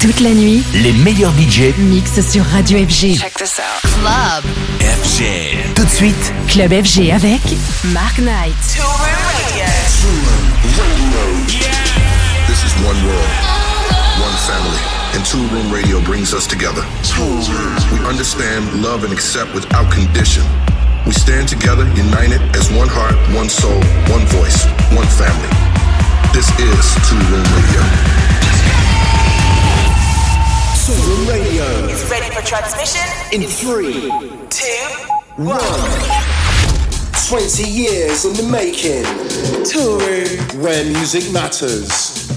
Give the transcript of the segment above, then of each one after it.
Toute la nuit, les meilleurs budgets mixent sur Radio FG. Check this out. Club FG. Tout de suite, Club FG avec Mark Knight. Tour Radio. This is one world, one family, and Two Room Radio brings us together. We understand, love, and accept without condition. We stand together, united as one heart, one soul, one voice, one family. This is Two Room Radio. Two Radio Is ready for transmission? in three, two, one. 20 years in the making. Toolroom where music matters.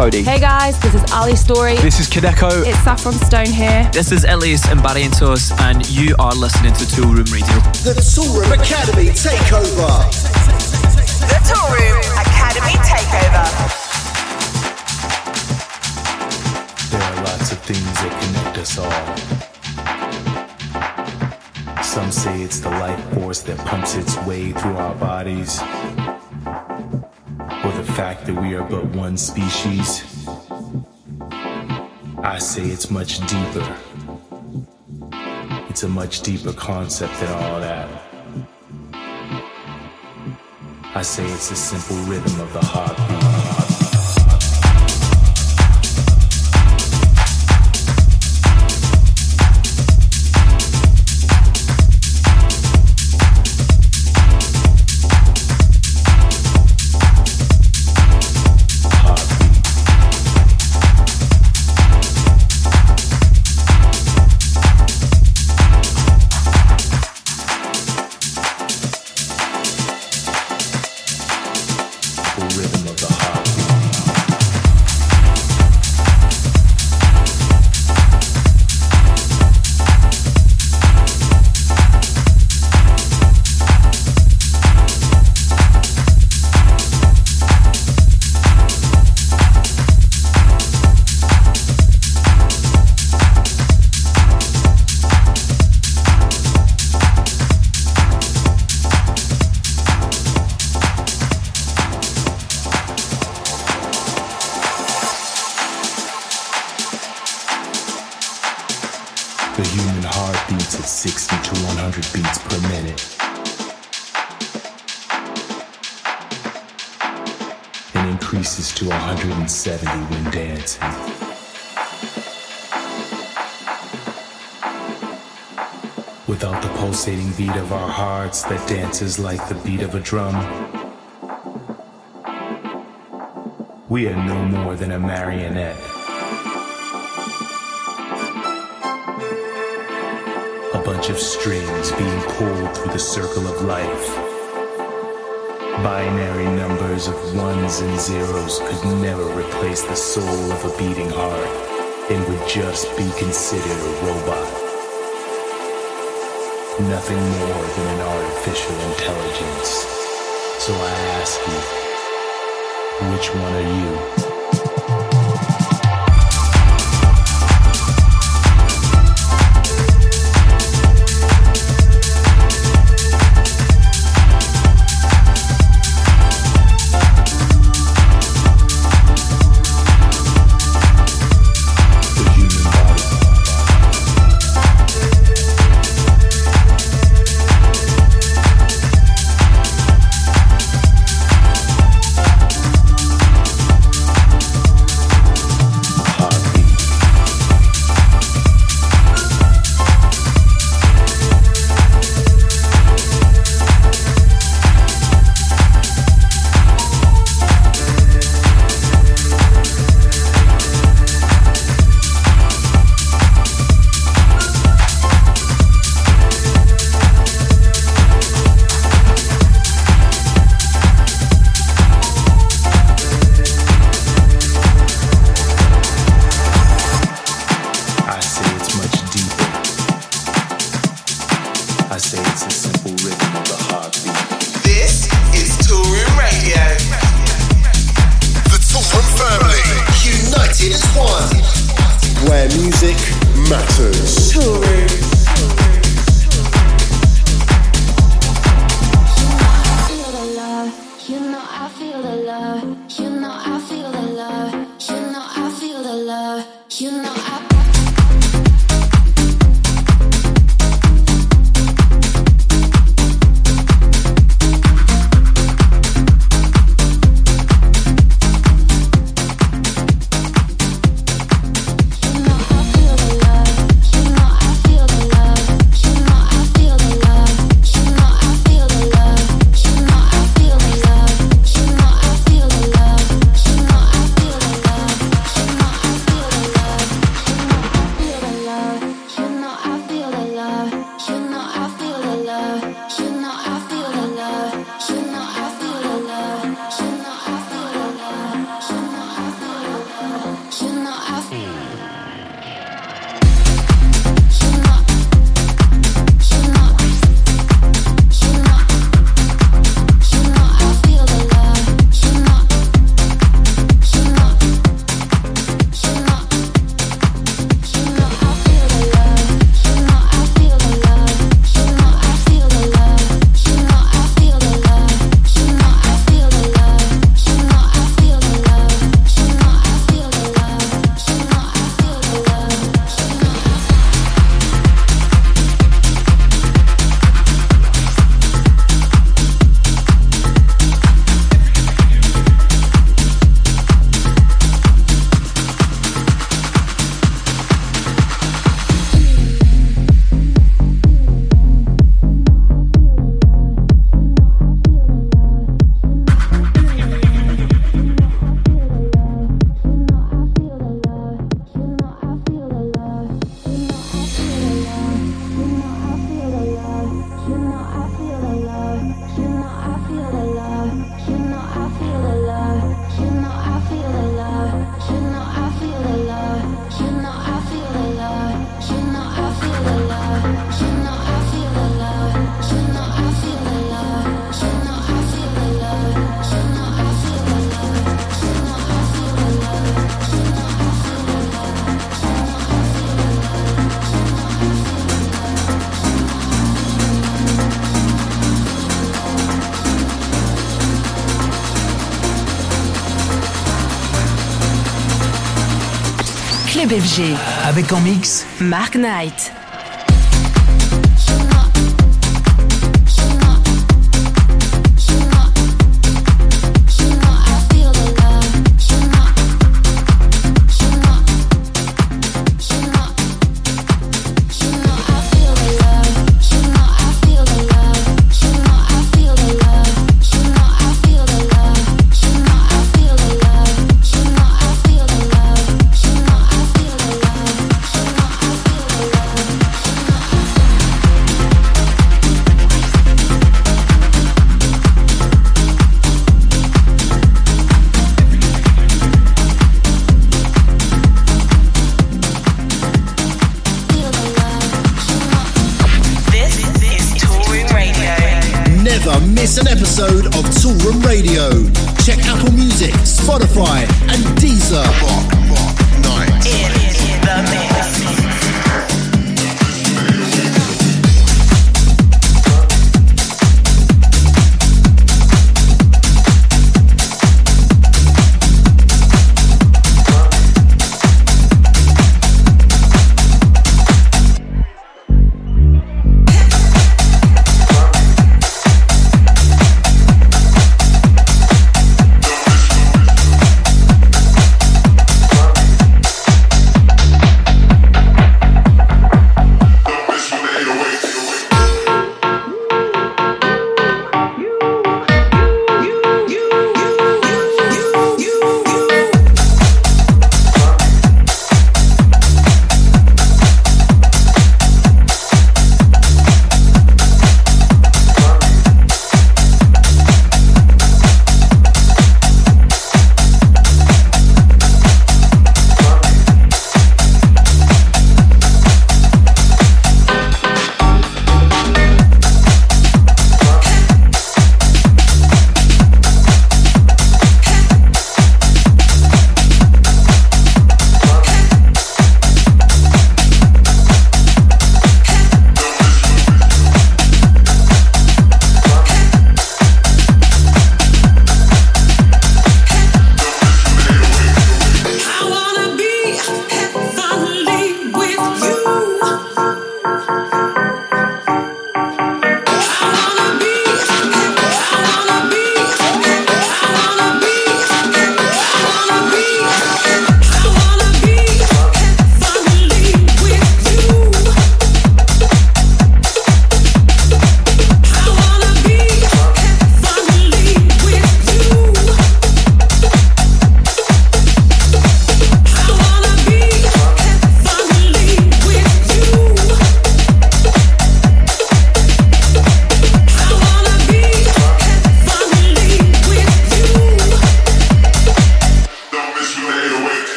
Cody. Hey guys, this is Ali Story. This is Kadeko. It's Saffron Stone here. This is Elias and Barry and you are listening to Toolroom Radio. The Toolroom Academy Takeover. The Toolroom Academy Takeover. There are lots of things that connect us all. Some say it's the life force that pumps its way through our bodies, or the fact that we are but one species. I say it's much deeper. It's a much deeper concept than all that. I say it's the simple rhythm of the heartbeat. Without the pulsating beat of our hearts that dances like the beat of a drum, we are no more than a marionette. a bunch of strings being pulled through the circle of life. Binary numbers of ones and zeros could never replace the soul of a beating heart and would just be considered a robot. Nothing more than an artificial intelligence. So I ask you, which one are you? Music matters. Avec en mix Mark Knight. Music, Spotify, and Deezer.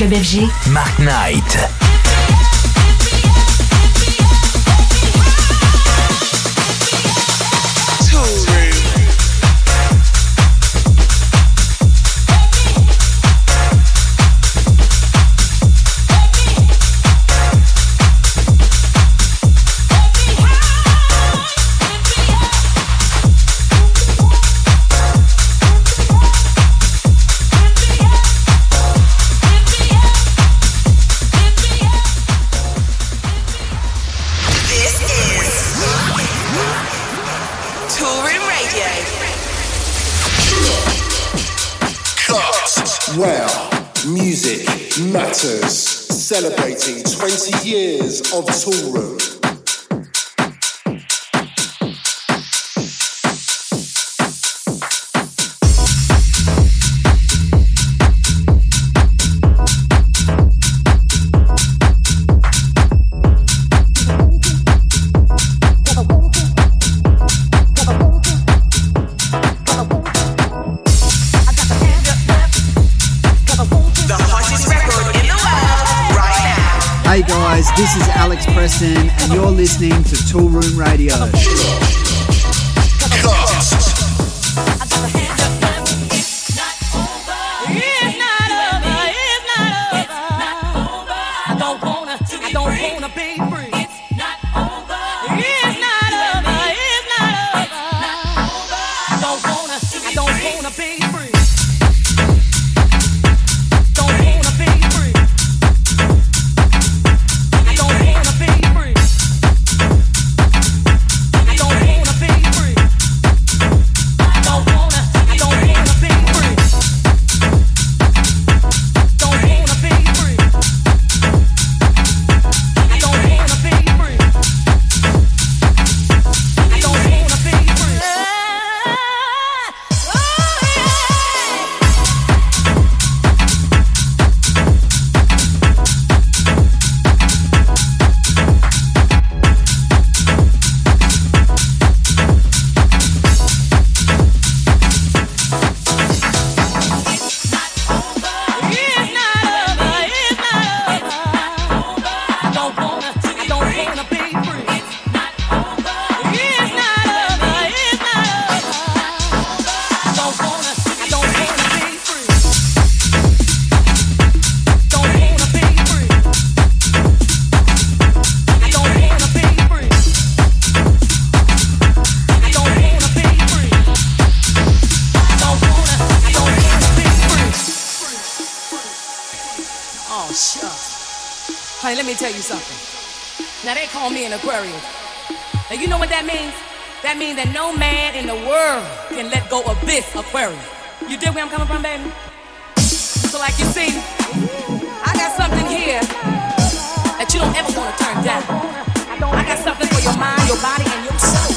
Club Mark Knight. This is Alex Preston, and you're listening to Toolroom Radio. Oh, shucks. Honey, let me tell you something. Now, they call me an Aquarius. Now, you know what that means? That means that no man in the world can let go of this Aquarius. You dig where I'm coming from, baby? So, like you see, I got something here that you don't ever want to turn down. I got something for your mind, your body, and your soul.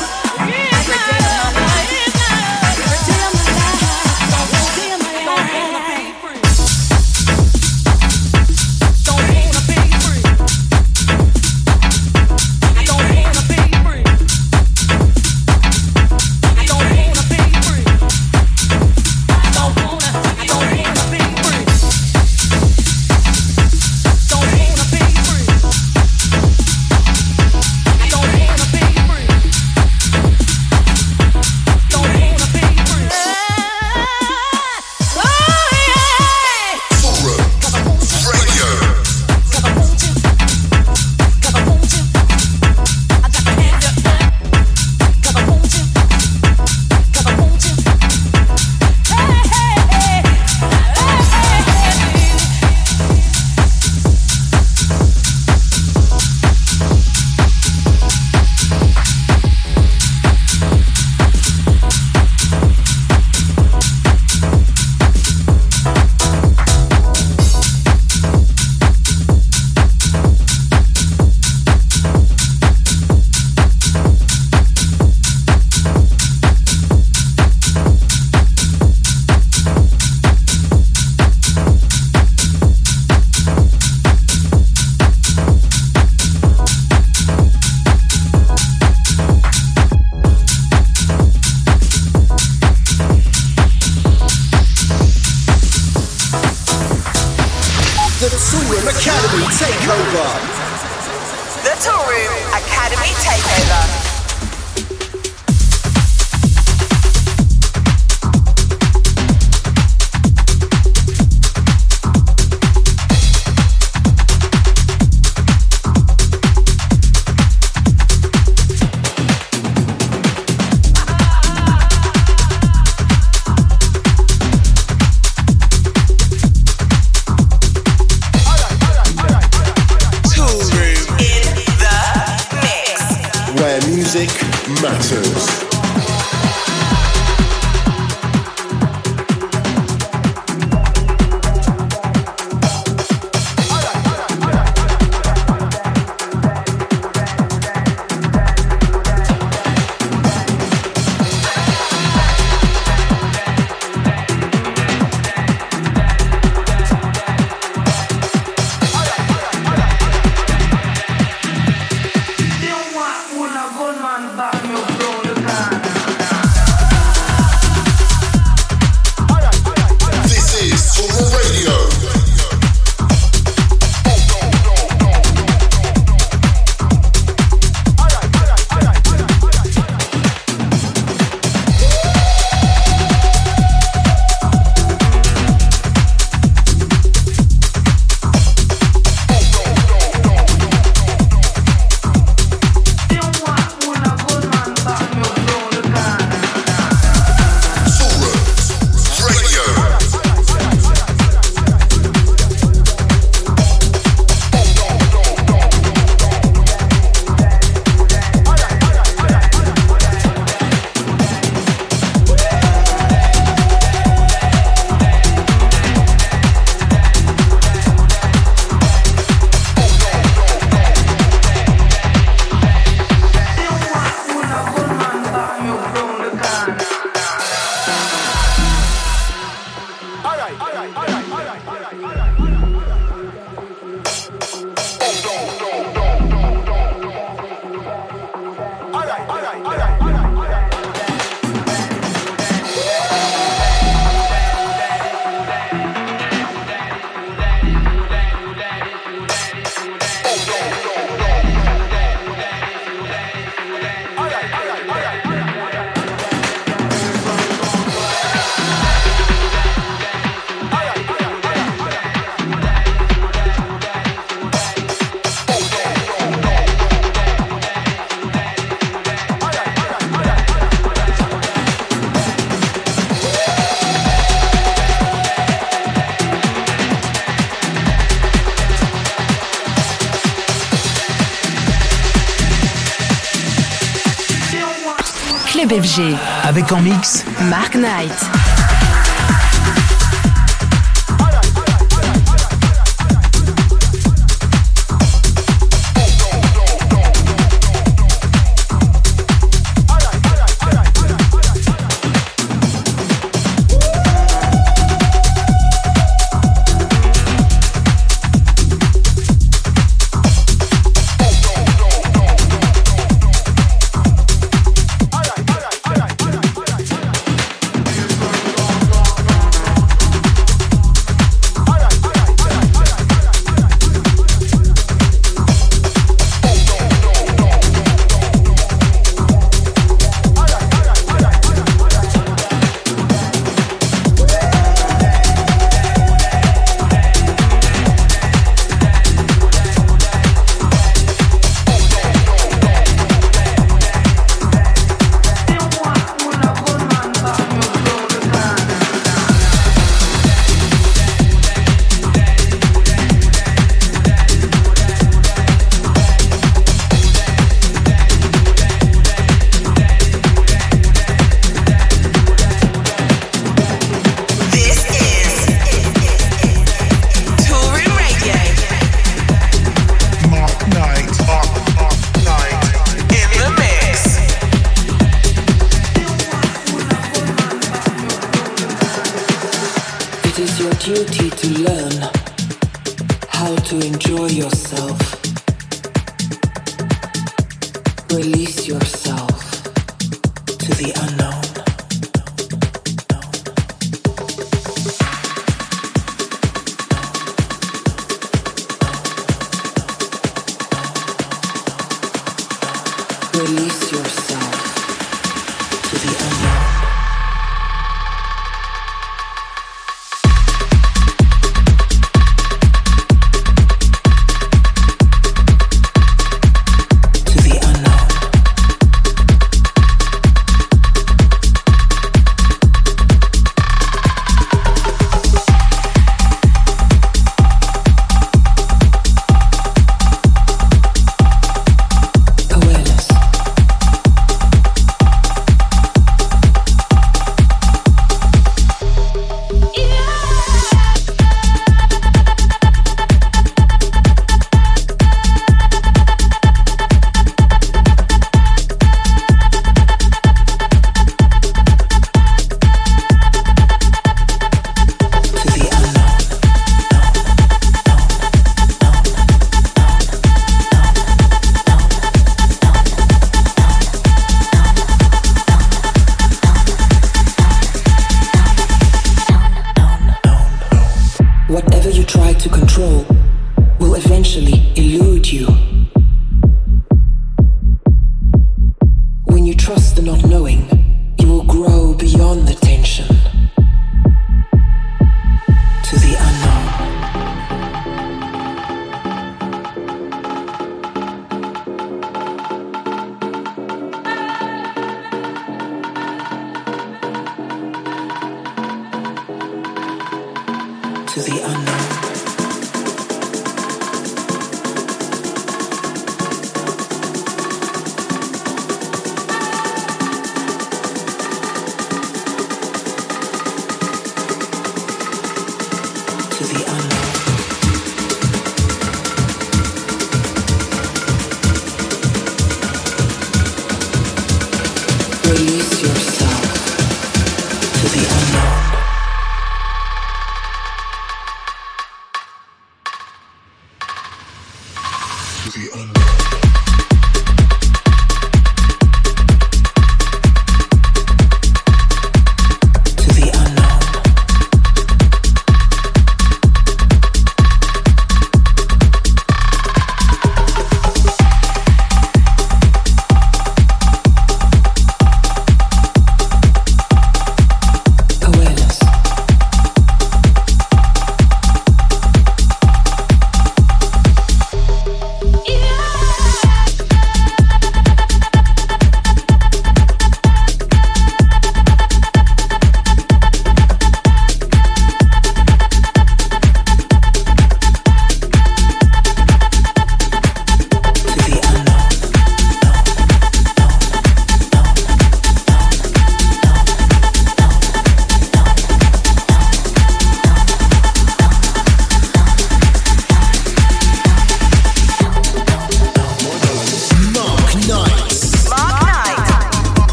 Avec en mix Mark Knight.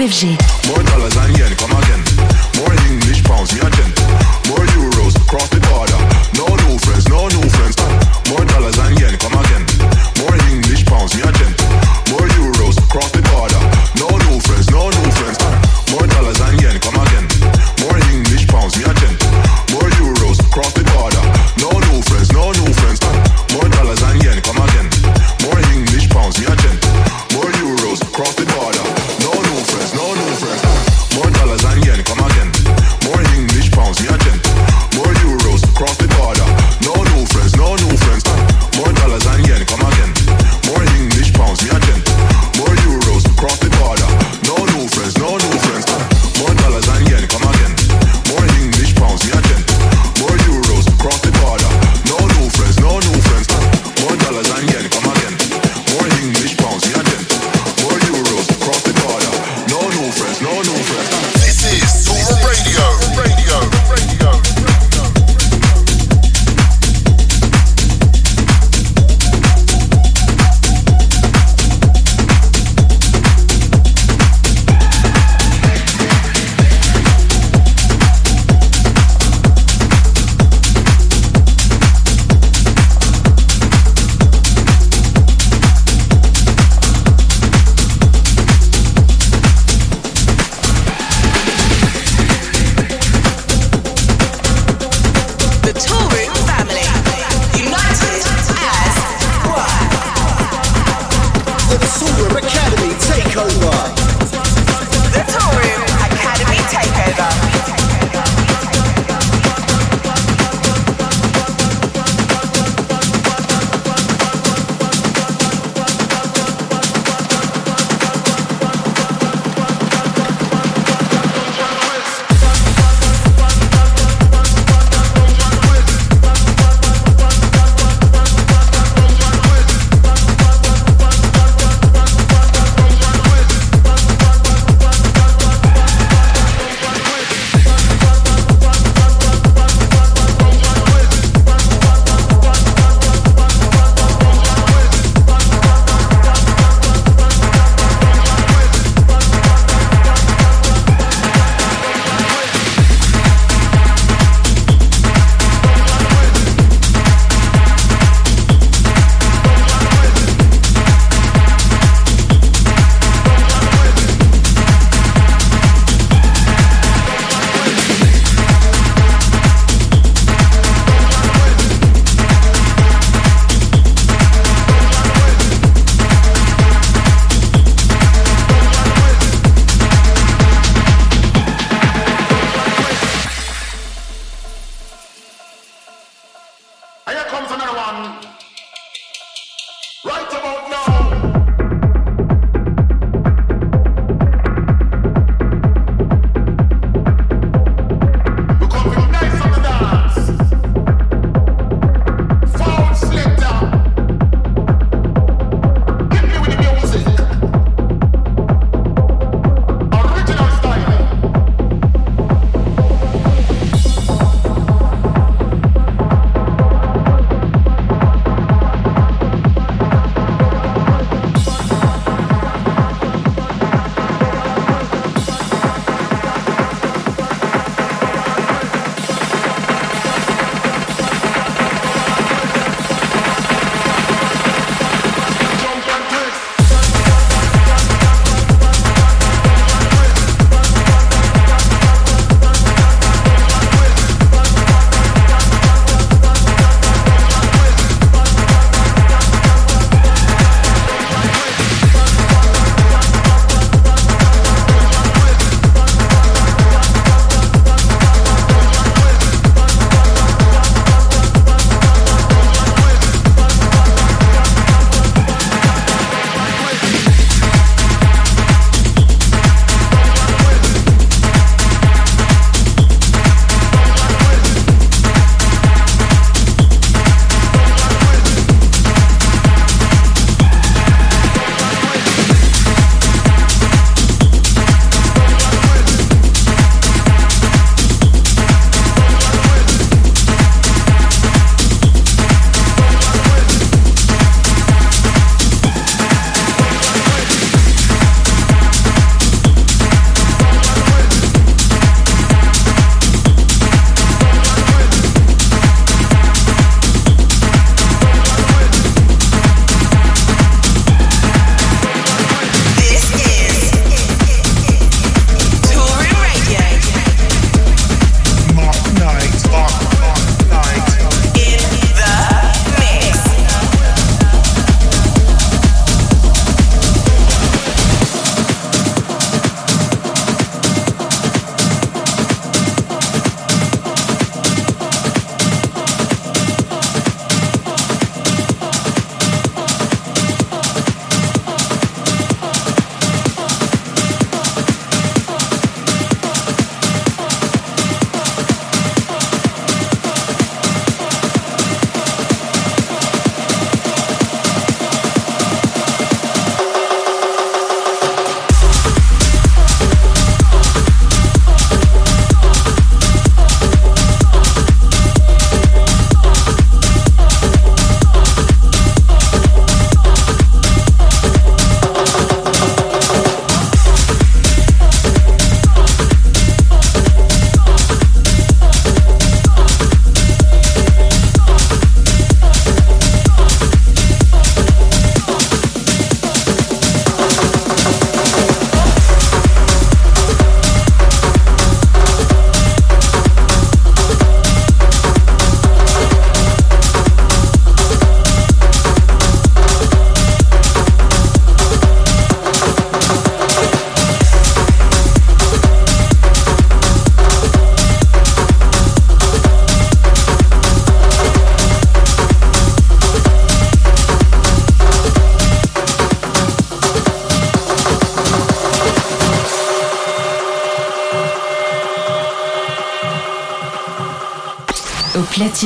FG. More dollars and yen, come again. More English pounds, me again. More euros, cross the border. No new friends, no new friends. More dollars and yen, come again. More English pounds, me again.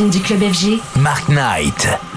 Du club FG, Mark Knight.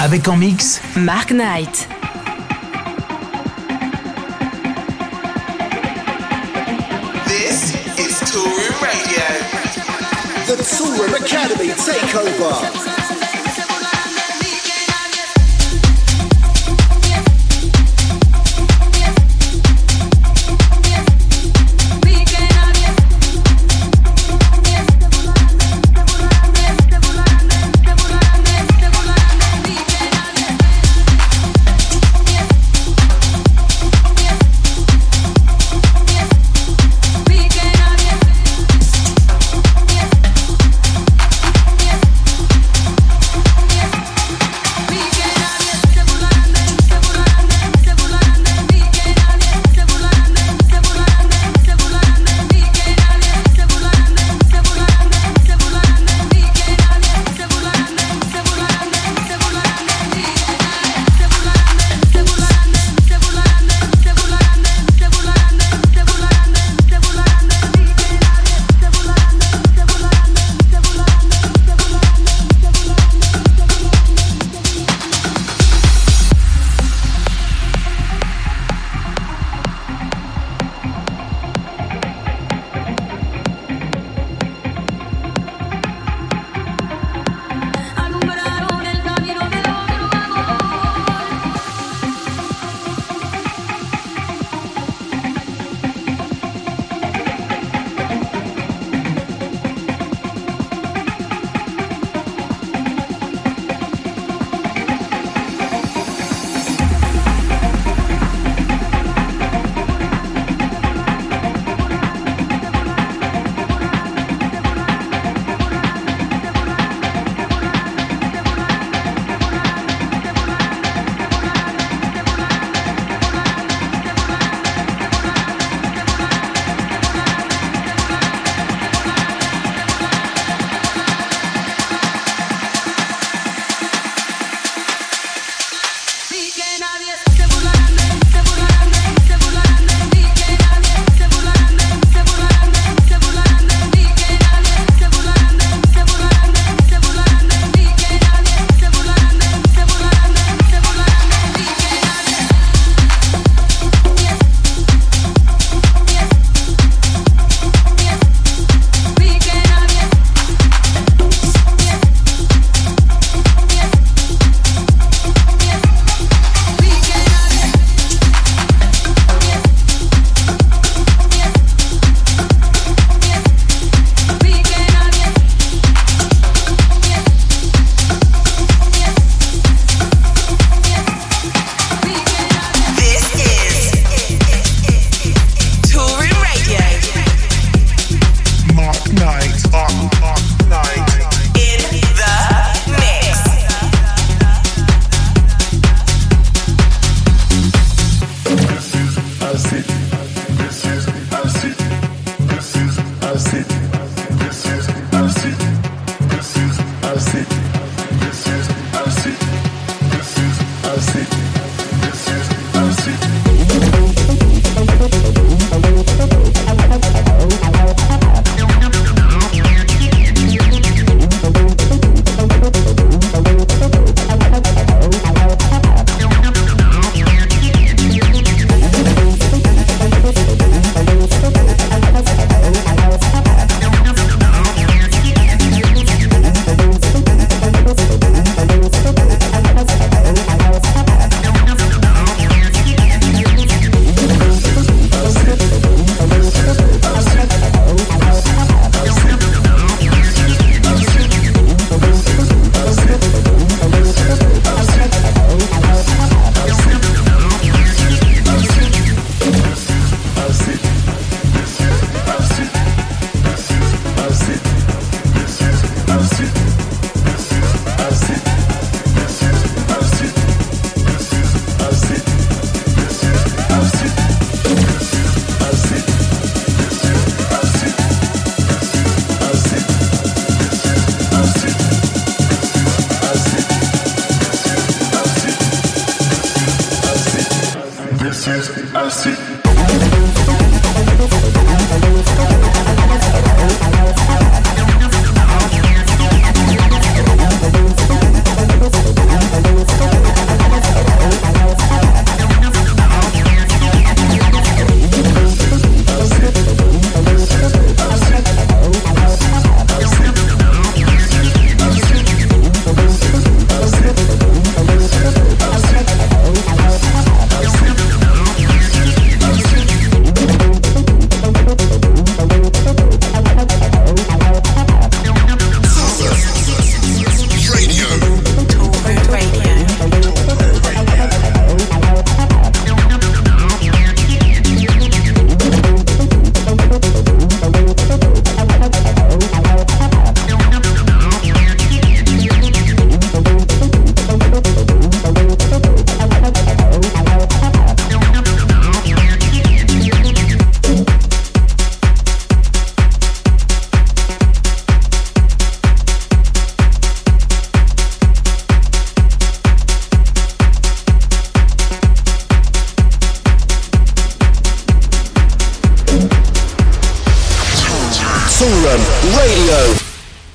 Avec en mix Mark Knight. This is Toolroom Radio. The Toolroom Academy Takeover.